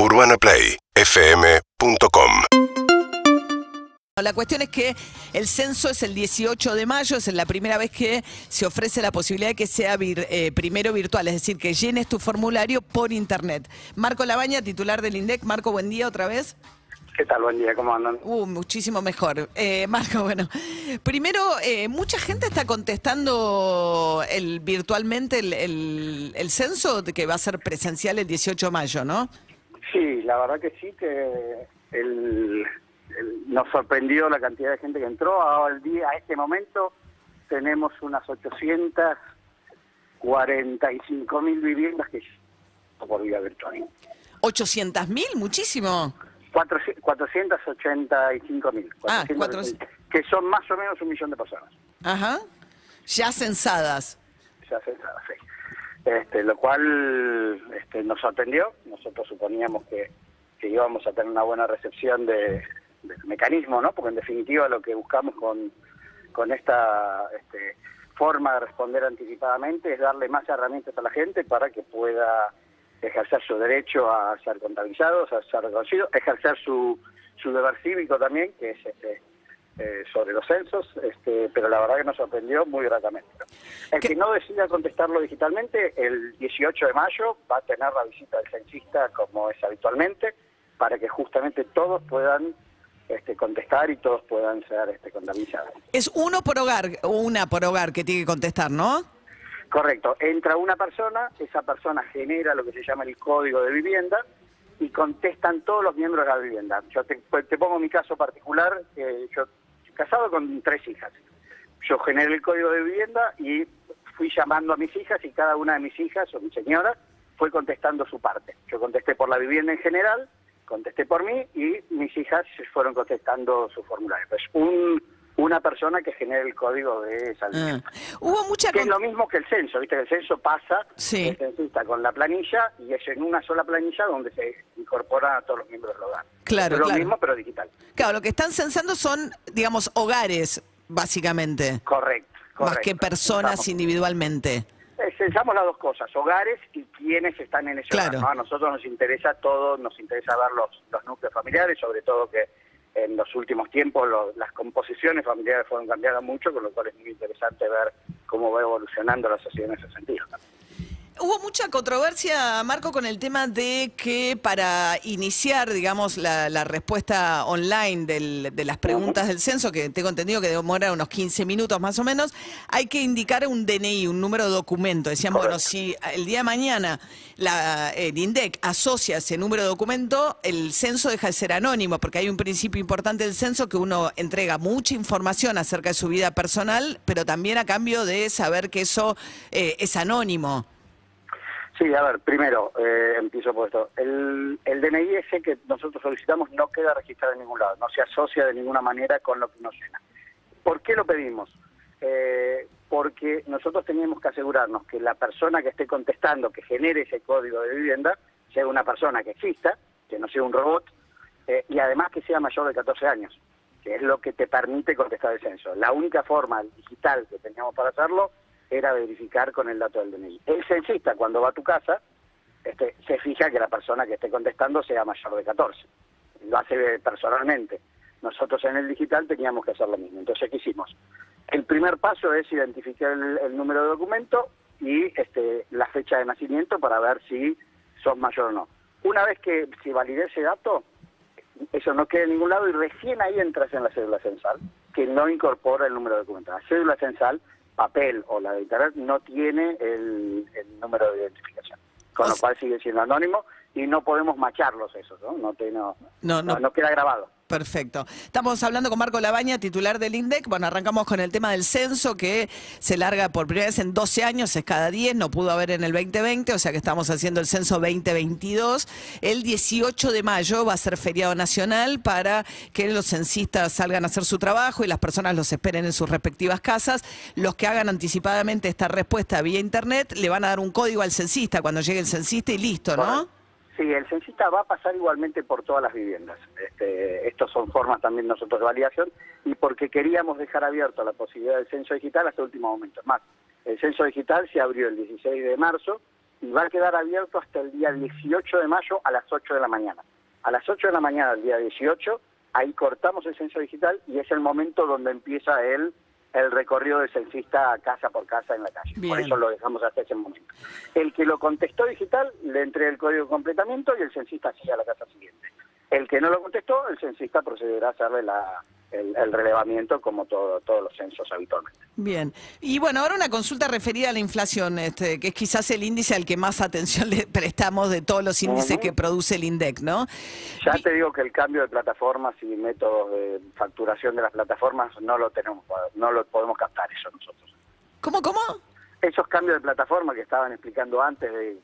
UrbanaPlayFM.com La cuestión es que el censo es el 18 de mayo, es la primera vez que se ofrece la posibilidad de que sea vir- eh, primero virtual, es decir, que llenes tu formulario por internet. Marco Labaña, titular del INDEC. Marco, buen día otra vez. ¿Qué tal? Buen día, ¿cómo andan? Uh, muchísimo mejor. Eh, Marco, bueno, primero, eh, mucha gente está contestando el, virtualmente el, el- el censo de que va a ser presencial el 18 de mayo, ¿no? Sí, la verdad que sí, que el, el- nos sorprendió la cantidad de gente que entró. Ahora, al día, a este momento, tenemos unas 845 mil viviendas que por vía virtual. 800 mil, muchísimo. 485 mil. Ah, 485, que son más o menos un millón de personas. Ajá. Ya censadas. ya censada, sí. Este, lo cual este, nos sorprendió. Nosotros suponíamos que, íbamos a tener una buena recepción de, del mecanismo, ¿no? Porque en definitiva lo que buscamos con, con esta este, forma de responder anticipadamente es darle más herramientas a la gente para que pueda ejercer su derecho a ser contabilizados, a ser reconocidos, ejercer su, su deber cívico también, que es este, eh, sobre los censos, este, pero la verdad que nos sorprendió muy gratamente. El ¿Qué- que no decida contestarlo digitalmente, el 18 de mayo va a tener la visita del censista como es habitualmente, para que justamente todos puedan este, contestar y todos puedan ser este, contabilizados. Es uno por hogar, o una por hogar que tiene que contestar, ¿no? Correcto, entra una persona, esa persona genera lo que se llama el código de vivienda y contestan todos los miembros de la vivienda. Yo te, te pongo mi caso particular, eh, yo casado con tres hijas. Yo generé el código de vivienda y fui llamando a mis hijas y cada una de mis hijas o mi señora fue contestando su parte. Yo contesté por la vivienda en general, contesté por mí y mis hijas fueron contestando su formulario. Pues un, una persona que genera el código de esa Ah. Hubo mucha... Que es lo mismo que el censo, viste que el censo pasa Sí. el censista con la planilla y es en una sola planilla donde se incorporan a todos los miembros del hogar. Claro, es lo claro. mismo pero digital. Claro, lo que están censando son, digamos, hogares, básicamente, Correcto. más que personas individualmente. eh, Censamos las dos cosas, hogares y quienes están en ese Claro. hogar. ¿no? A nosotros nos interesa todo, nos interesa ver los, los núcleos familiares, sobre todo que en los últimos tiempos lo- las composiciones familiares fueron cambiando mucho, con lo cual es muy interesante ver cómo va evolucionando la sociedad en ese sentido. Hubo mucha controversia, Marco, con el tema de que para iniciar, digamos, la, la respuesta online del- de las preguntas del censo, que tengo entendido que demora unos 15 minutos más o menos, hay que indicar un DNI, un número de documento. Decían, bueno, si el día de mañana la, el INDEC asocia ese número de documento, el censo deja de ser anónimo, porque hay un principio importante del censo que uno entrega mucha información acerca de su vida personal, pero también a cambio de saber que eso eh, es anónimo. Sí, a ver, primero, eh, empiezo por esto. El, el DNI ese que nosotros solicitamos no queda registrado en ningún lado, no se asocia de ninguna manera con lo que nos llena. ¿Por qué lo pedimos? Eh, porque nosotros teníamos que asegurarnos que la persona que esté contestando, que genere ese código de vivienda, sea una persona que exista, que no sea un robot, eh, y además que sea mayor de 14 años, que es lo que te permite contestar el censo. La única forma digital que teníamos para hacerlo era verificar con el dato del DNI. El censista, cuando va a tu casa, este, se fija que la persona que esté contestando sea mayor de 14. Lo hace personalmente. Nosotros en el digital teníamos que hacer lo mismo. Entonces, ¿qué hicimos? El primer paso es identificar el, el número de documento y este, la fecha de nacimiento para ver si son mayor o no. Una vez que se valide ese dato, eso no queda en ningún lado y recién ahí entras en la cédula censal, que no incorpora el número de documento. La cédula censal, papel o la de internet, no tiene el, el número de identificación. Con O lo sea- cual sigue siendo anónimo y no podemos macharlos esos, ¿no? No, te- no, No, no. no- no queda grabado. Perfecto. Estamos hablando con Marco Labaña, titular del INDEC. Bueno, arrancamos con el tema del censo que se larga por primera vez en 12 años, es cada 10, no pudo haber en el 2020, o sea que estamos haciendo el censo 2022. El 18 de mayo va a ser feriado nacional para que los censistas salgan a hacer su trabajo y las personas los esperen en sus respectivas casas. Los que hagan anticipadamente esta respuesta vía internet le van a dar un código al censista cuando llegue el censista y listo, ¿no? Sí, el censista va a pasar igualmente por todas las viviendas. Este, estos son formas también nosotros de validación y porque queríamos dejar abierto la posibilidad del censo digital hasta el último momento. Es Más, el censo digital se abrió el 16 de marzo y va a quedar abierto hasta el día 18 de mayo a las 8 de la mañana. A las 8 de la mañana del día 18, ahí cortamos el censo digital y es el momento donde empieza el, el recorrido del censista casa por casa en la calle. Por eso lo dejamos hasta ese momento. El que lo contestó digital le entrega el código de completamiento y el censista sigue a la casa siguiente. El que no lo contestó, el censista procederá a hacerle la, el, relevamiento como todo, todos los censos habitualmente. Bien. Y bueno, ahora una consulta referida a la inflación, este, que es quizás el índice al que más atención le prestamos de todos los índices que produce el INDEC, ¿no? Ya te digo que el cambio de plataformas y métodos de facturación de las plataformas no lo tenemos, no lo podemos captar eso nosotros. ¿Cómo, cómo? Esos cambios de plataforma que estaban explicando antes de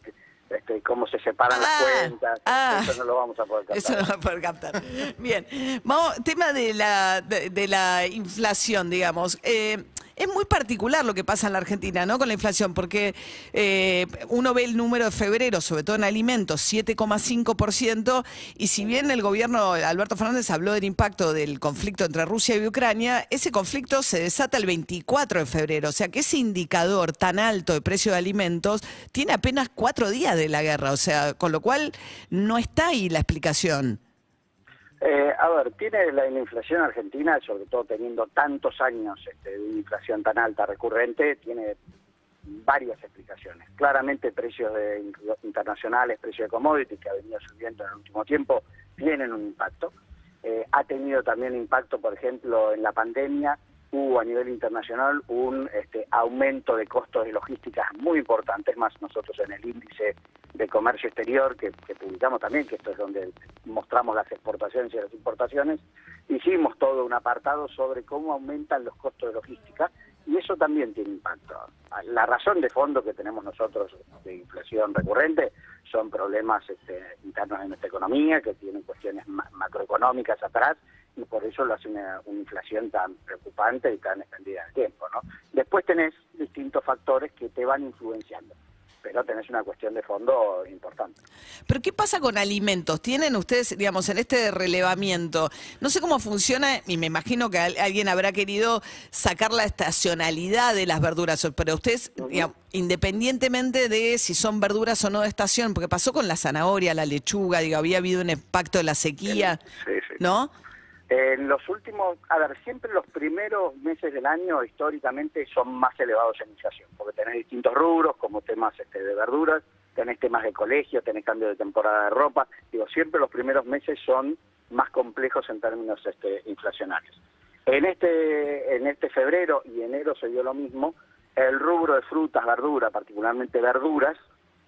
este, cómo se separan las ah, cuentas. Ah. eso no lo vamos a poder captar. Eso no lo vamos a poder captar. Bien. Vamos, tema de la, de, la inflación, digamos. Eh, es muy particular lo que pasa en la Argentina, ¿no? Con la inflación, porque eh, uno ve el número de febrero, sobre todo en alimentos, 7,5%, y si bien el gobierno, Alberto Fernández, habló del impacto del conflicto entre Rusia y Ucrania, ese conflicto se desata el 24 de febrero, o sea que ese indicador tan alto de precio de alimentos tiene apenas cuatro días de la guerra, o sea, con lo cual no está ahí la explicación. Eh, a ver, tiene la, inflación argentina, sobre todo teniendo tantos años este, de inflación tan alta recurrente, tiene varias explicaciones. Claramente precios de, internacionales, precios de commodities que ha venido subiendo en el último tiempo, tienen un impacto. Eh, ha tenido también impacto, por ejemplo, en la pandemia, hubo a nivel internacional un este, aumento de costos de logística muy importante. Es más, nosotros en el índice de comercio exterior, que, publicamos también, que esto es donde mostramos las exportaciones y las importaciones, hicimos todo un apartado sobre cómo aumentan los costos de logística y eso también tiene impacto. La razón de fondo que tenemos nosotros de inflación recurrente son problemas este, internos en nuestra economía, que tienen cuestiones macroeconómicas atrás y por eso lo hace una, inflación tan preocupante y tan extendida en el tiempo. ¿no? Después tenés distintos factores que te van influenciando pero tenés una cuestión de fondo importante. Pero ¿qué pasa con alimentos? ¿Tienen ustedes, digamos, en este relevamiento? No sé cómo funciona y me imagino que alguien habrá querido sacar la estacionalidad de las verduras, pero ustedes, independientemente de si son verduras o no de estación, porque pasó con la zanahoria, la lechuga, digo, había habido un impacto de la sequía, sí, sí. ¿no? En los últimos, a ver, siempre los primeros meses del año históricamente son más elevados en inflación, porque tenés distintos rubros, como temas este, de verduras, tenés temas de colegio, tenés cambio de temporada de ropa, digo, siempre los primeros meses son más complejos en términos este, inflacionarios. En este, en este febrero y enero se dio lo mismo, el rubro de frutas, verduras, particularmente verduras,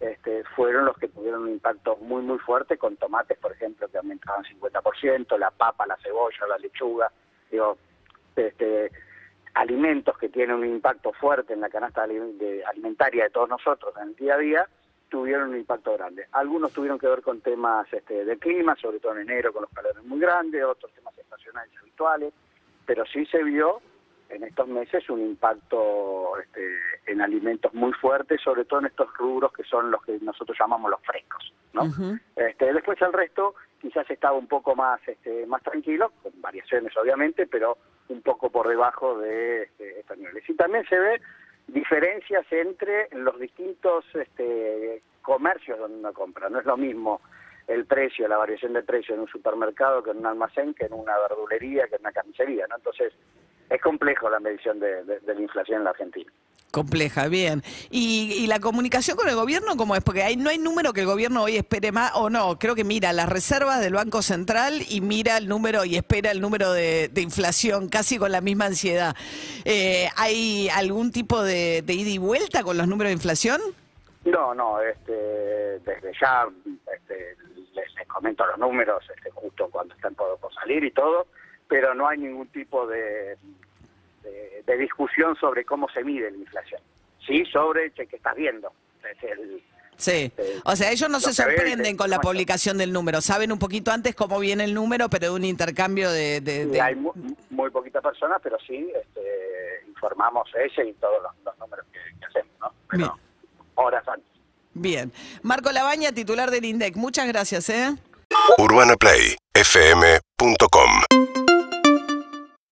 este, fueron los que tuvieron un impacto muy, muy fuerte, con tomates, por ejemplo, que aumentaban 50%, la papa, la cebolla, la lechuga, digo, este, alimentos que tienen un impacto fuerte en la canasta alimentaria de todos nosotros en el día a día, tuvieron un impacto grande. Algunos tuvieron que ver con temas este, de clima, sobre todo en enero con los calores muy grandes, otros temas estacionales habituales, pero sí se vio en estos meses un impacto este, en alimentos muy fuerte, sobre todo en estos rubros que son los que nosotros llamamos los frescos. ¿no? este, después el resto quizás estaba un poco más este, más tranquilo, con variaciones obviamente, pero un poco por debajo de este, estos niveles. Y también se ve diferencias entre los distintos este, comercios donde uno compra. No es lo mismo el precio, la variación de precio en un supermercado que en un almacén, que en una verdulería, que en una carnicería. ¿no? Entonces, es complejo la medición de, la inflación en la Argentina. Compleja, bien. ¿Y, la comunicación con el gobierno cómo es? Porque hay, no hay número que el gobierno hoy espere más, o no, creo que mira las reservas del Banco Central y mira el número y espera el número de, inflación casi con la misma ansiedad. Eh, ¿Hay algún tipo de, ida y vuelta con los números de inflación? No, no, este, desde ya este, les, comento los números este, justo cuando están por salir y todo pero no hay ningún tipo de, de, discusión sobre cómo se mide la inflación. Sí, sobre che, que estás viendo. sí, o sea, ellos no se sorprenden con la publicación del número, saben un poquito antes cómo viene el número, pero de un intercambio de... Hay muy, poquitas personas, pero sí este, informamos ese y todos los, números que, hacemos, ¿no? Pero horas antes. Bien. Marco Labaña, titular del INDEC, muchas gracias, ¿eh? UrbanaPlayFM.com